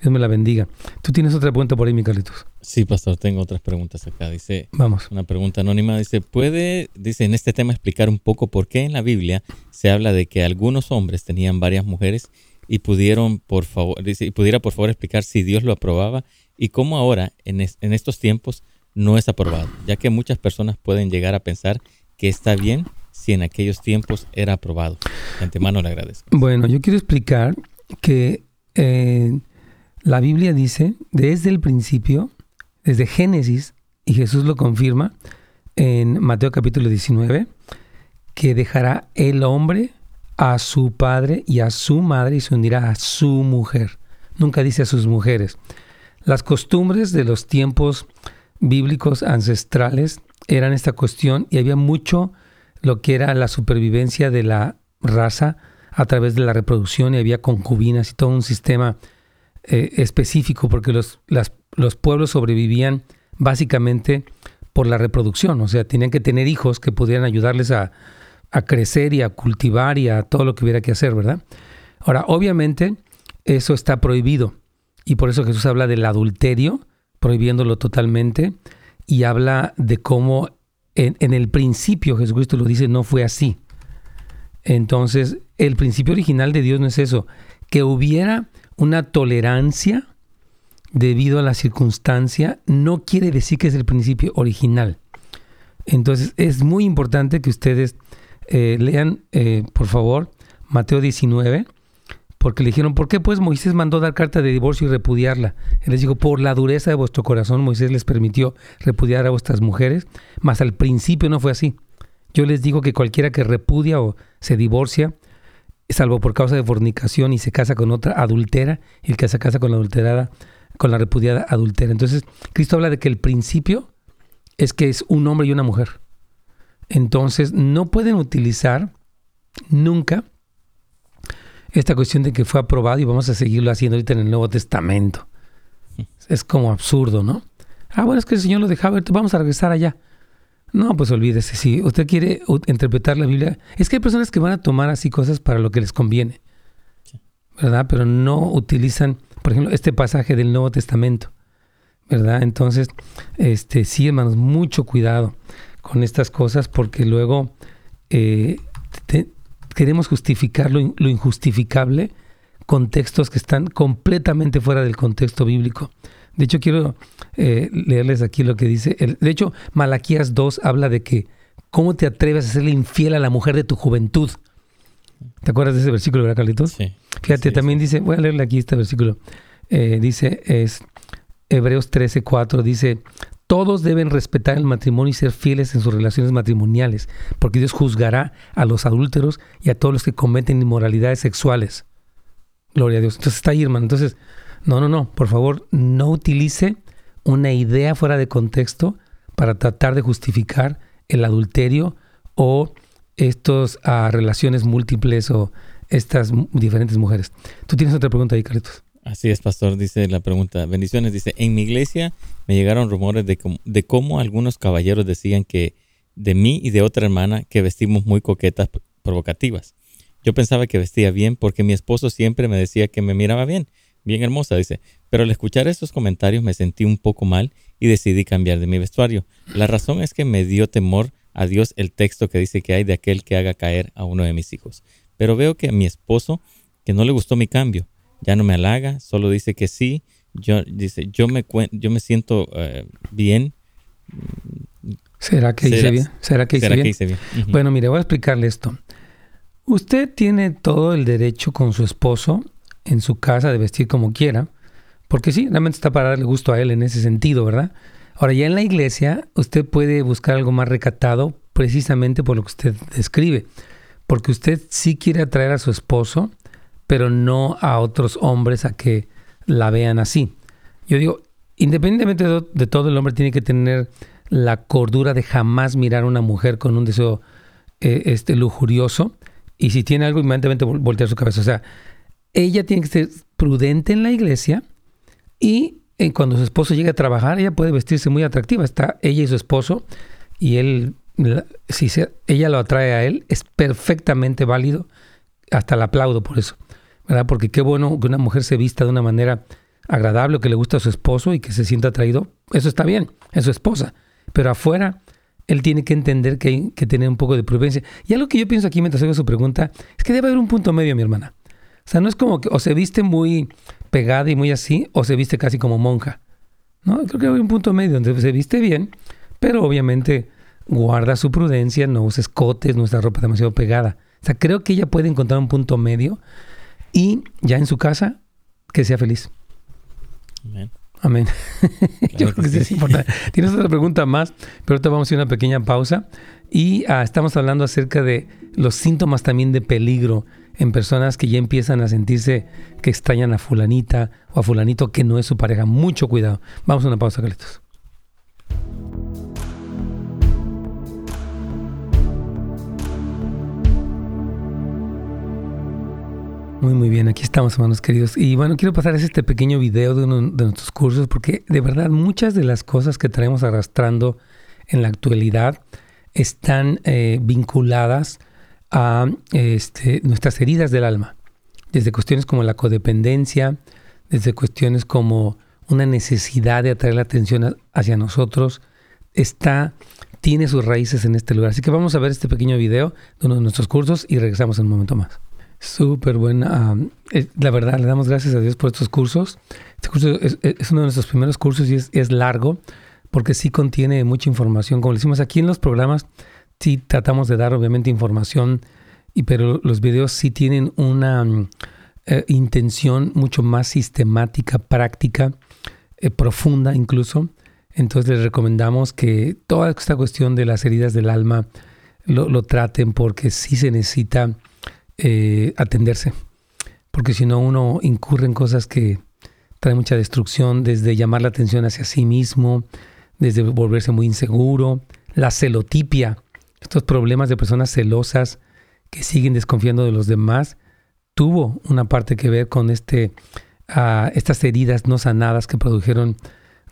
C: Dios me la bendiga. Tú tienes otra pregunta por ahí, mi Carlitos.
B: Sí, pastor, tengo otras preguntas acá. Dice,
C: vamos.
B: Una pregunta anónima. Dice, ¿puede, dice, en este tema explicar un poco por qué en la Biblia se habla de que algunos hombres tenían varias mujeres y pudieron, por favor, dice, y pudiera por favor explicar si Dios lo aprobaba y cómo ahora, en, en estos tiempos, no es aprobado, ya que muchas personas pueden llegar a pensar que está bien si en aquellos tiempos era aprobado. De antemano le agradezco.
C: Bueno, yo quiero explicar que eh, la Biblia dice, desde el principio, desde Génesis, y Jesús lo confirma en Mateo capítulo 19, que dejará el hombre a su padre y a su madre y se unirá a su mujer. Nunca dice a sus mujeres. Las costumbres de los tiempos bíblicos ancestrales eran esta cuestión y había mucho lo que era la supervivencia de la raza a través de la reproducción y había concubinas y todo un sistema eh, específico porque los, los pueblos sobrevivían básicamente por la reproducción, o sea, tenían que tener hijos que pudieran ayudarles a, a crecer y a cultivar y a todo lo que hubiera que hacer, ¿verdad? Ahora, obviamente, eso está prohibido y por eso Jesús habla del adulterio, prohibiéndolo totalmente, y habla de cómo en, en, el principio, Jesucristo lo dice, no fue así. Entonces, el principio original de Dios no es eso, que hubiera una tolerancia debido a la circunstancia no quiere decir que es el principio original. Entonces es muy importante que ustedes eh, lean, eh, por favor, Mateo 19, porque le dijeron, ¿por qué pues Moisés mandó dar carta de divorcio y repudiarla? Él les dijo, por la dureza de vuestro corazón Moisés les permitió repudiar a vuestras mujeres, mas al principio no fue así. Yo les digo que cualquiera que repudia o se divorcia, salvo por causa de fornicación y se casa con otra adultera, y el que se casa con la adulterada, con la repudiada adultera. Entonces, Cristo habla de que el principio es que es un hombre y una mujer. Entonces, no pueden utilizar nunca esta cuestión de que fue aprobado y vamos a seguirlo haciendo ahorita en el Nuevo Testamento. Es como absurdo, ¿no? Ah, bueno, es que el Señor lo dejaba, vamos a regresar allá. No, pues olvídese, si usted quiere interpretar la Biblia, es que hay personas que van a tomar así cosas para lo que les conviene, ¿verdad? Pero no utilizan, por ejemplo, este pasaje del Nuevo Testamento, ¿verdad? Entonces, este, sí, hermanos, mucho cuidado con estas cosas porque luego eh, queremos justificar lo, lo injustificable con textos que están completamente fuera del contexto bíblico. De hecho, quiero eh, leerles aquí lo que dice. de hecho, Malaquías 2 habla de que ¿cómo te atreves a serle infiel a la mujer de tu juventud? ¿Te acuerdas de ese versículo, verdad, Carlitos?
B: Sí.
C: Fíjate,
B: Sí,
C: también dice, voy a leerle aquí este versículo. Eh, dice, es Hebreos 13, 4, dice, todos deben respetar el matrimonio y ser fieles en sus relaciones matrimoniales, porque Dios juzgará a los adúlteros y a todos los que cometen inmoralidades sexuales. Gloria a Dios. Entonces está ahí, hermano. Entonces, no, no, no, por favor, no utilice una idea fuera de contexto para tratar de justificar el adulterio o estos ah, relaciones múltiples o estas diferentes mujeres. Tú tienes otra pregunta ahí, Carlitos.
B: Así es, pastor, dice la pregunta. Bendiciones, dice, en mi iglesia me llegaron rumores de, cómo- algunos caballeros decían que de mí y de otra hermana que vestimos muy coquetas provocativas. Yo pensaba que vestía bien porque mi esposo siempre me decía que me miraba bien, bien hermosa, dice. Pero al escuchar estos comentarios me sentí un poco mal y decidí cambiar de mi vestuario. La razón es que me dio temor a Dios el texto que dice que hay de aquel que haga caer a uno de mis hijos. Pero veo que a mi esposo, que no le gustó mi cambio, ya no me halaga, solo dice que sí. Yo dice, yo me yo me siento eh, bien.
C: ¿Será que hice
B: ¿Será-
C: bien? ¿Será que hice
B: ¿Será
C: bien?
B: que hice bien? Ujú.
C: Bueno, mire, voy a explicarle esto. Usted tiene todo el derecho con su esposo en su casa de vestir como quiera, porque sí, realmente está para darle gusto a él en ese sentido, ¿verdad? Ahora, ya en la iglesia, usted puede buscar algo más recatado precisamente por lo que usted describe, porque usted sí quiere atraer a su esposo, pero no a otros hombres a que la vean así. Yo digo, independientemente de, todo, el hombre tiene que tener la cordura de jamás mirar a una mujer con un deseo eh, este, lujurioso y si tiene algo, inmediatamente vol- voltear su cabeza. O sea, ella tiene que ser prudente en la iglesia y eh, cuando su esposo llegue a trabajar, ella puede vestirse muy atractiva. Está ella y su esposo y él, la- si ella lo atrae a él, es perfectamente válido. Hasta le aplaudo por eso, ¿verdad? Porque qué bueno que una mujer se vista de una manera agradable, que le gusta a su esposo y que se sienta atraído. Eso está bien, es su esposa. Pero afuera, él tiene que entender que hay que tener un poco de prudencia. Y algo que yo pienso aquí mientras hago su pregunta es que debe haber un punto medio, mi hermana. O sea, no es como que o se viste muy pegada y muy así, o se viste casi como monja. ¿no? Creo que hay un punto medio donde se viste bien, pero obviamente guarda su prudencia, no usa escotes, no usa ropa demasiado pegada. O sea, creo que ella puede encontrar un punto medio y ya en su casa, que sea feliz.
B: Amén.
C: Amén. Yo creo
B: que
C: que sí es importante. Tienes otra pregunta más, pero ahorita vamos a a una pequeña pausa y ah, estamos hablando acerca de los síntomas también de peligro en personas que ya empiezan a sentirse que extrañan a fulanita o a fulanito que no es su pareja. Mucho cuidado. Vamos a una pausa, Carlitos. Muy, muy bien, aquí estamos, hermanos queridos. Y bueno, quiero pasarles este pequeño video de uno de nuestros cursos, porque de verdad muchas de las cosas que traemos arrastrando en la actualidad están eh, vinculadas a este, nuestras heridas del alma, desde cuestiones como la codependencia, desde cuestiones como una necesidad de atraer la atención hacia nosotros, está, tiene sus raíces en este lugar. Así que vamos a ver este pequeño video de uno de nuestros cursos y regresamos en un momento más. Súper buena. la verdad, le damos gracias a Dios por estos cursos. Este curso es, es uno de nuestros primeros cursos y es, es largo porque sí contiene mucha información. Como le decimos aquí en los programas, sí tratamos de dar obviamente información, y, pero los videos sí tienen una mm, eh, intención mucho más sistemática, práctica, eh, profunda incluso. Entonces les recomendamos que toda esta cuestión de las heridas del alma lo, traten porque sí se necesita eh, atenderse. Porque si no, uno incurre en cosas que traen mucha destrucción, desde llamar la atención hacia sí mismo, desde volverse muy inseguro, la celotipia, estos problemas de personas celosas que siguen desconfiando de los demás, tuvo una parte que ver con este, ah, estas heridas no sanadas que produjeron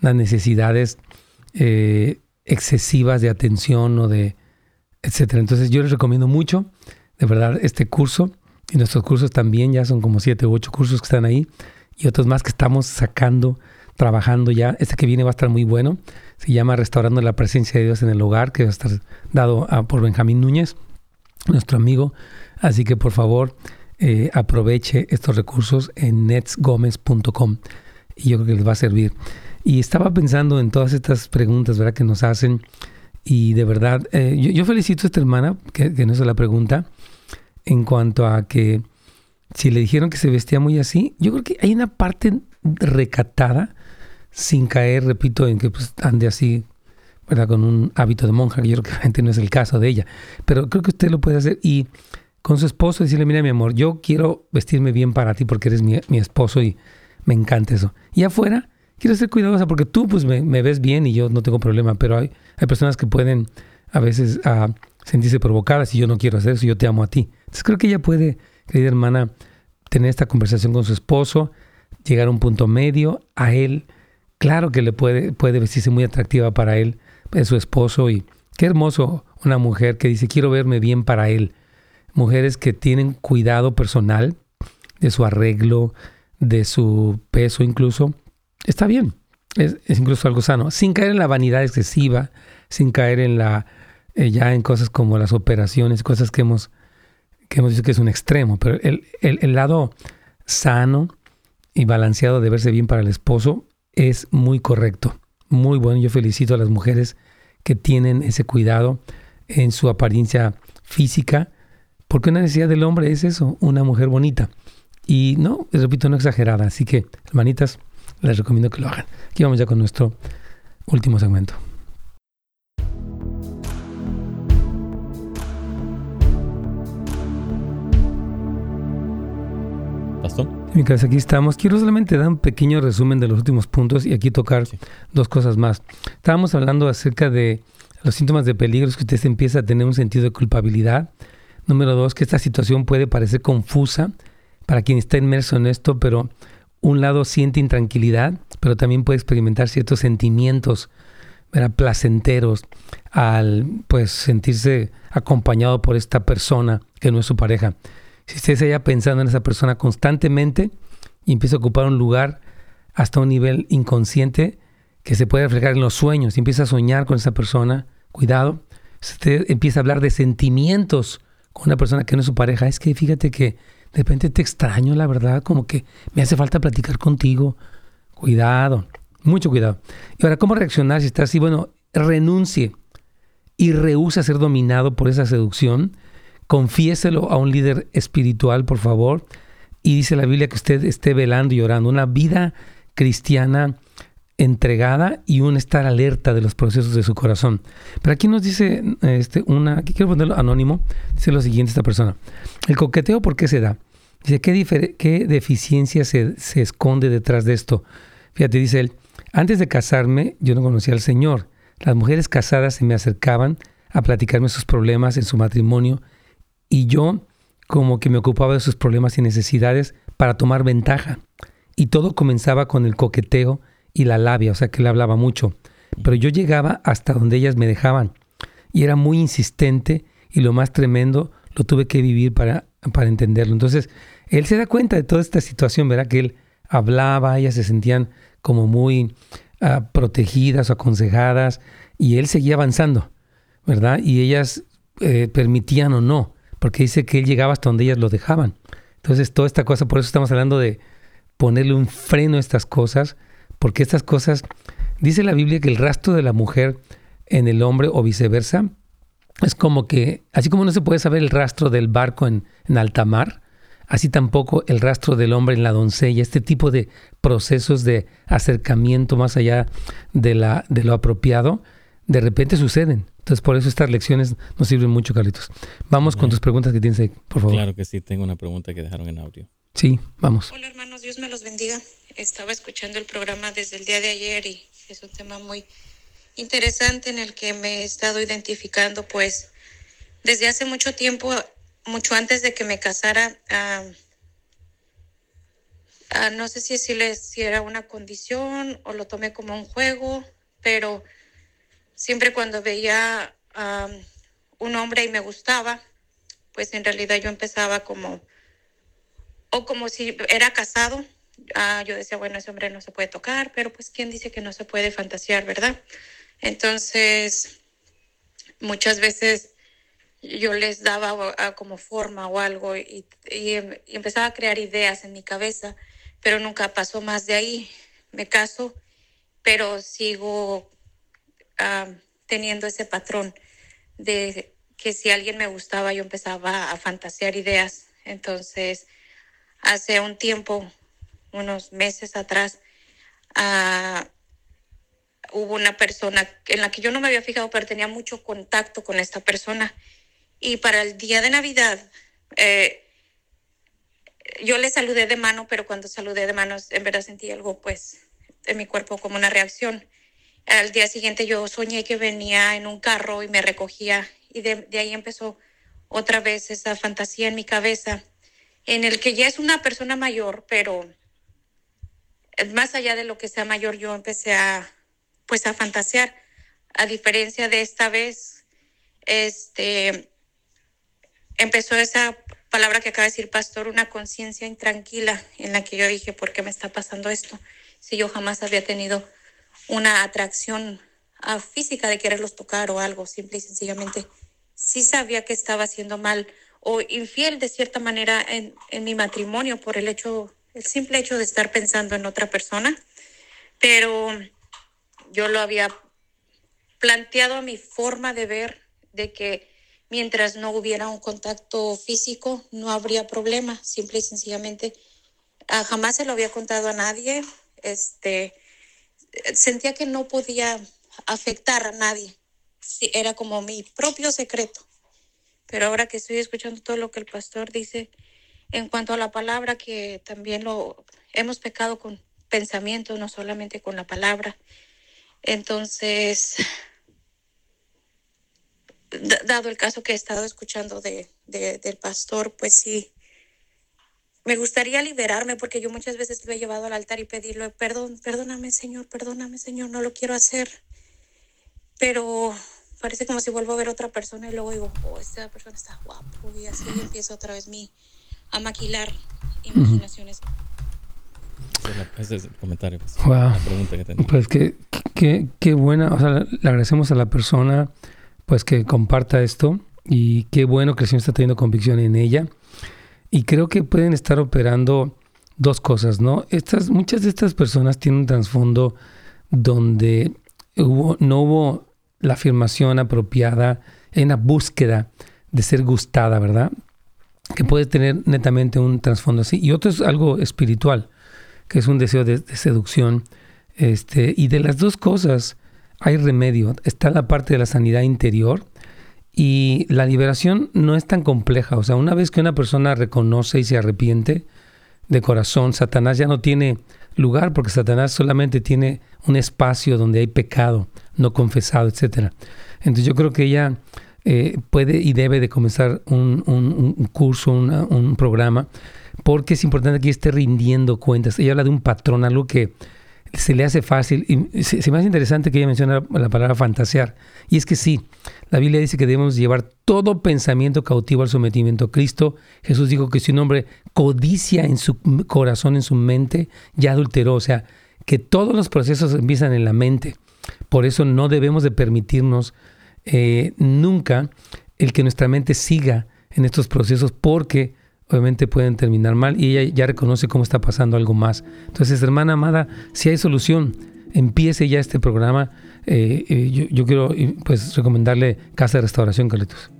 C: las necesidades eh, excesivas de atención o de etcétera. Entonces yo les recomiendo mucho, de verdad, este curso y nuestros cursos también, ya son como siete u ocho cursos que están ahí y otros más que estamos sacando, trabajando ya. Este que viene va a estar muy bueno. Se llama Restaurando la Presencia de Dios en el Hogar, que va a estar dado a- por Benjamín Núñez, nuestro amigo. Así que por favor, eh, aproveche estos recursos en netsgomez.com y yo creo que les va a servir. Y estaba pensando en todas estas preguntas ¿verdad? que nos hacen Y de verdad, eh, yo, felicito a esta hermana, que, que no se la pregunta, en cuanto a que si le dijeron que se vestía muy así, yo creo que hay una parte recatada, sin caer, repito, en que pues, ande así, ¿verdad? Con un hábito de monja, que yo creo que no es el caso de ella. Pero creo que usted lo puede hacer y con su esposo decirle, mira mi amor, yo quiero vestirme bien para ti porque eres mi, esposo y me encanta eso. Y afuera, quiero ser cuidadosa porque tú pues me, ves bien y yo no tengo problema, pero hay, hay personas que pueden a veces uh, sentirse provocadas y yo no quiero hacer eso, yo te amo a ti. Entonces creo que ella puede, querida hermana, tener esta conversación con su esposo, llegar a un punto medio, a él, claro que le puede, puede vestirse muy atractiva para él, es su esposo y qué hermoso una mujer que dice quiero verme bien para él. Mujeres que tienen cuidado personal de su arreglo, de su peso incluso, está bien, es, incluso algo sano, sin caer en la vanidad excesiva, sin caer en la eh, ya en cosas como las operaciones, cosas que hemos que hemos dicho que es un extremo, pero el, el, lado sano y balanceado de verse bien para el esposo es muy correcto, muy bueno. Yo felicito a las mujeres que tienen ese cuidado en su apariencia física, porque una necesidad del hombre es eso, una mujer bonita. Y no, repito, no exagerada. Así que, hermanitas, les recomiendo que lo hagan. Aquí vamos ya con nuestro último segmento. Mientras aquí estamos, quiero solamente dar un pequeño resumen de los últimos puntos y aquí tocar dos cosas más. Estábamos hablando acerca de los síntomas de peligro, que usted empieza a tener un sentido de culpabilidad. Número dos, que esta situación puede parecer confusa para quien está inmerso en esto, pero un lado siente intranquilidad, pero también puede experimentar ciertos sentimientos placenteros al pues sentirse acompañado por esta persona que no es su pareja. Si usted se haya pensando en esa persona constantemente y empieza a ocupar un lugar hasta un nivel inconsciente que se puede reflejar en los sueños y empieza a soñar con esa persona, cuidado, usted empieza a hablar de sentimientos con una persona que no es su pareja, es que fíjate que de repente te extraño, la verdad, como que me hace falta platicar contigo. Cuidado, mucho cuidado. Y ahora, ¿cómo reaccionar si está así? Bueno, renuncie y rehúsa ser dominado por esa seducción confiéselo a un líder espiritual, por favor. Y dice la Biblia que usted esté velando y orando. Una vida cristiana entregada y un estar alerta de los procesos de su corazón. Pero aquí nos dice este, una, aquí quiero ponerlo anónimo, dice lo siguiente esta persona. El coqueteo, ¿por qué se da? Dice, ¿qué, qué deficiencia se, se esconde detrás de esto? Fíjate, dice él, antes de casarme yo no conocía al Señor. Las mujeres casadas se me acercaban a platicarme sus problemas en su matrimonio y yo como que me ocupaba de sus problemas y necesidades para tomar ventaja. Y todo comenzaba con el coqueteo y la labia, o sea que le hablaba mucho. Pero yo llegaba hasta donde ellas me dejaban. Y era muy insistente y lo más tremendo lo tuve que vivir para, para entenderlo. Entonces, él se da cuenta de toda esta situación, ¿verdad? Que él hablaba, ellas se sentían como muy ah, protegidas o aconsejadas y él seguía avanzando, ¿verdad? Y ellas eh, permitían o no porque dice que él llegaba hasta donde ellas lo dejaban. Entonces, toda esta cosa, por eso estamos hablando de ponerle un freno a estas cosas, porque estas cosas, dice la Biblia que el rastro de la mujer en el hombre o viceversa, es como que, así como no se puede saber el rastro del barco en, en alta mar, así tampoco el rastro del hombre en la doncella, este tipo de procesos de acercamiento más allá de, la, de lo apropiado, de repente suceden. Entonces, por eso estas lecciones nos sirven mucho, Carlitos. Vamos con tus preguntas que tienes ahí, por favor.
B: Claro que sí, tengo una pregunta que dejaron en audio.
C: Sí, vamos.
E: Hola, hermanos, Dios me los bendiga. Estaba escuchando el programa desde el día de ayer y es un tema muy interesante en el que me he estado identificando, pues, desde hace mucho tiempo, mucho antes de que me casara, no sé si, si era una condición o lo tomé como un juego, pero siempre cuando veía a un hombre y me gustaba, pues en realidad yo empezaba como, o como si era casado, ah, yo decía, bueno, ese hombre no se puede tocar, pero pues ¿quién dice que no se puede fantasear, verdad? Entonces, muchas veces yo les daba ah, como forma o algo y, empezaba a crear ideas en mi cabeza, pero nunca pasó más de ahí. Me caso, pero sigo teniendo ese patrón de que si alguien me gustaba, yo empezaba a fantasear ideas. Entonces, hace un tiempo, unos meses atrás, uh, hubo una persona en la que yo no me había fijado, pero tenía mucho contacto con esta persona. Y para el día de Navidad, eh, yo le saludé de mano, pero cuando saludé de manos, en verdad sentí algo, pues, en mi cuerpo como una reacción. Al día siguiente yo soñé que venía en un carro y me recogía y de, ahí empezó otra vez esa fantasía en mi cabeza, en el que ya es una persona mayor, pero más allá de lo que sea mayor, yo empecé a, pues, a fantasear. A diferencia de esta vez, este, empezó esa palabra que acaba de decir pastor, una conciencia intranquila en la que yo dije, ¿por qué me está pasando esto? Si yo jamás había tenido una atracción ah, física de quererlos tocar o algo, simple y sencillamente, sí sabía que estaba haciendo mal o infiel de cierta manera en, en mi matrimonio por el hecho, el simple hecho de estar pensando en otra persona, pero yo lo había planteado a mi forma de ver de que mientras no hubiera un contacto físico, no habría problema, simple y sencillamente. Ah, jamás se lo había contado a nadie. Este, sentía que no podía afectar a nadie. Sí, era como mi propio secreto. Pero ahora que estoy escuchando todo lo que el pastor dice en cuanto a la palabra, que también lo hemos pecado con pensamiento, no solamente con la palabra. Entonces, dado el caso que he estado escuchando de, del pastor, pues sí, me gustaría liberarme porque yo muchas veces lo he llevado al altar y pedirle, perdón, perdóname Señor, perdóname Señor, no lo quiero hacer. Pero parece como si vuelvo a ver otra persona y luego digo, oh, esta persona está guapo y así empiezo otra vez mi, a maquilar imaginaciones.
B: Ese es el comentario. Pues,
C: wow. La pregunta que tenía. Pues qué, qué, qué buena, o sea, le agradecemos a la persona pues que comparta esto y qué bueno que el Señor está teniendo convicción en ella. Y creo que pueden estar operando dos cosas, ¿no? Estas, muchas de estas personas tienen un trasfondo donde no hubo la afirmación apropiada en la búsqueda de ser gustada, ¿verdad? Que puede tener netamente un trasfondo así. Y otro es algo espiritual, que es un deseo de, de seducción. Este, y de las dos cosas, hay remedio. Está la parte de la sanidad interior y la liberación no es tan compleja. O sea, una vez que una persona reconoce y se arrepiente de corazón, Satanás ya no tiene lugar porque Satanás solamente tiene un espacio donde hay pecado no confesado, etc. Entonces yo creo que ella eh, puede y debe de comenzar un, un, curso, un programa, porque es importante que esté rindiendo cuentas. Ella habla de un patrón, algo que se le hace fácil. Y se, me hace interesante que ella menciona la palabra fantasear. Y es que sí, la Biblia dice que debemos llevar todo pensamiento cautivo al sometimiento a Cristo. Jesús dijo que si un hombre codicia en su corazón, en su mente, ya adulteró. O sea, que todos los procesos empiezan en la mente. Por eso no debemos de permitirnos eh, nunca el que nuestra mente siga en estos procesos porque obviamente pueden terminar mal y ella ya reconoce cómo está pasando algo más. Entonces, hermana amada, si hay solución, empiece ya este programa. Eh, eh, yo, quiero pues recomendarle Casa de Restauración Carlitos.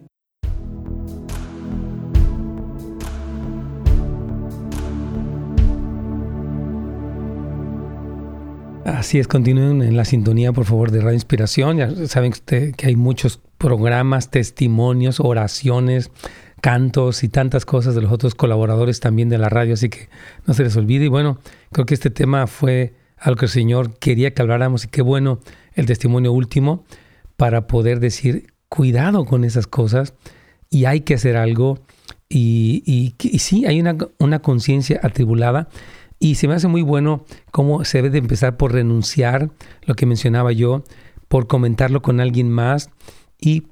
C: Así es, continúen en la sintonía, por favor, de Radio Inspiración. Ya saben que hay muchos programas, testimonios, oraciones, cantos y tantas cosas de los otros colaboradores también de la radio, así que no se les olvide. Y bueno, creo que este tema fue algo que el Señor quería que habláramos y qué bueno el testimonio último para poder decir, cuidado con esas cosas y hay que hacer algo. Y, y, sí, hay una, una conciencia atribulada y se me hace muy bueno cómo se debe de empezar por renunciar, lo que mencionaba yo, por comentarlo con alguien más y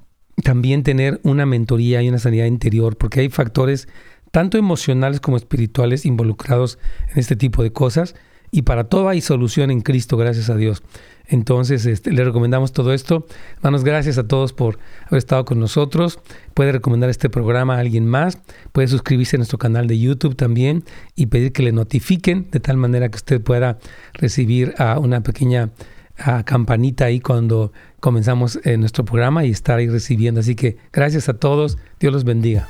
C: también tener una mentoría y una sanidad interior, porque hay factores tanto emocionales como espirituales involucrados en este tipo de cosas. Y para todo hay solución en Cristo, gracias a Dios. Entonces, este, le recomendamos todo esto. Hermanos, gracias a todos por haber estado con nosotros. Puede recomendar este programa a alguien más. Puede suscribirse a nuestro canal de YouTube también y pedir que le notifiquen de tal manera que usted pueda recibir a una pequeña a campanita ahí cuando comenzamos eh, nuestro programa y estar ahí recibiendo. Así que gracias a todos. Dios los bendiga.